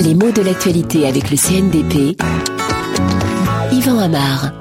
Les mots de l'actualité avec le CNDP. Yvan Amar.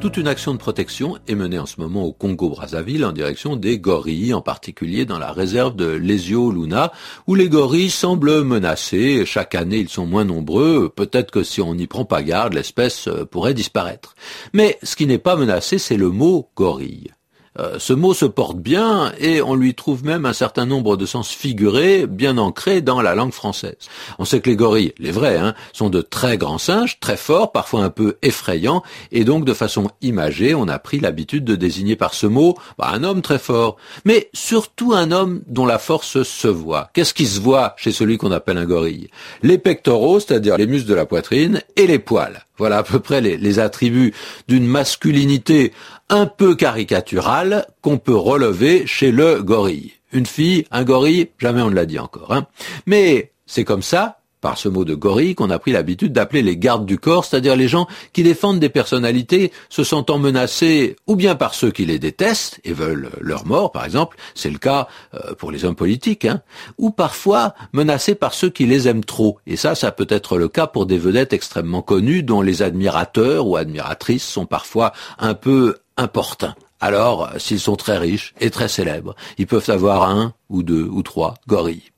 Toute une action de protection est menée en ce moment au Congo-Brazzaville en direction des gorilles, en particulier dans la réserve de Lesio Luna, où les gorilles semblent menacés. Chaque année, ils sont moins nombreux. Peut-être que si on n'y prend pas garde, l'espèce euh, pourrait disparaître. Mais ce qui n'est pas menacé, c'est le mot gorille. Euh, ce mot se porte bien et on lui trouve même un certain nombre de sens figurés bien ancrés dans la langue française. On sait que les gorilles, les vrais, hein, sont de très grands singes, très forts, parfois un peu effrayants, et donc de façon imagée, on a pris l'habitude de désigner par ce mot bah, un homme très fort, mais surtout un homme dont la force se voit. Qu'est-ce qui se voit chez celui qu'on appelle un gorille? Les pectoraux, c'est-à-dire les muscles de la poitrine, et les poils. Voilà à peu près les, attributs d'une masculinité un peu caricaturale qu'on peut relever chez le gorille. Une fille, un gorille, jamais on ne l'a dit encore. Hein. Mais c'est comme ça, par ce mot de gorille qu'on a pris l'habitude d'appeler les gardes du corps, c'est-à-dire les gens qui défendent des personnalités se sentant menacés ou bien par ceux qui les détestent et veulent leur mort, par exemple, c'est le cas euh, pour les hommes politiques, hein, ou parfois menacés par ceux qui les aiment trop. Et ça, ça peut être le cas pour des vedettes extrêmement connues dont les admirateurs ou admiratrices sont parfois un peu importuns. Alors, s'ils sont très riches et très célèbres, ils peuvent avoir un ou deux ou trois gorilles.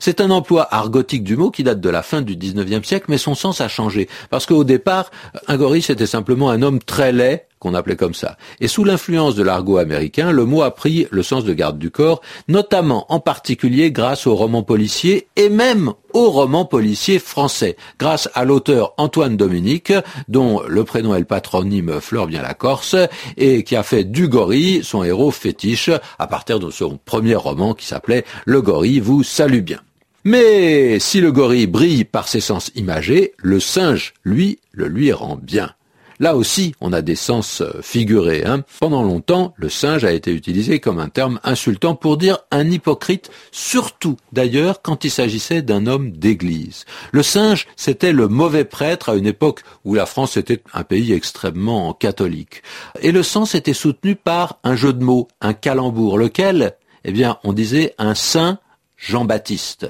C'est un emploi argotique du mot qui date de la fin du XIXe siècle, mais son sens a changé. Parce qu'au départ, un gorille, c'était simplement un homme très laid, qu'on appelait comme ça. Et sous l'influence de l'argot américain, le mot a pris le sens de garde du corps, notamment en particulier grâce aux romans policiers et même aux romans policiers français, grâce à l'auteur Antoine Dominique, dont le prénom et le patronyme fleurent bien la Corse, et qui a fait du gorille son héros fétiche à partir de son premier roman qui s'appelait Le gorille vous salue bien. Mais si le gorille brille par ses sens imagés, le singe, lui, le lui rend bien. Là aussi, on a des sens euh, figurés. Hein. Pendant longtemps, le singe a été utilisé comme un terme insultant pour dire un hypocrite, surtout d'ailleurs quand il s'agissait d'un homme d'église. Le singe, c'était le mauvais prêtre à une époque où la France était un pays extrêmement catholique. Et le sens était soutenu par un jeu de mots, un calembour, lequel, eh bien, on disait un saint Jean-Baptiste.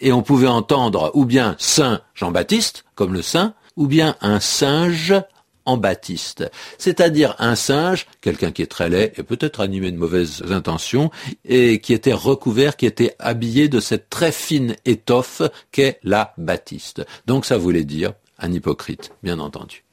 Et on pouvait entendre ou bien Saint Jean-Baptiste, comme le saint, ou bien un singe baptiste, c'est-à-dire un singe, quelqu'un qui est très laid et peut-être animé de mauvaises intentions, et qui était recouvert, qui était habillé de cette très fine étoffe qu'est la baptiste. Donc ça voulait dire un hypocrite, bien entendu.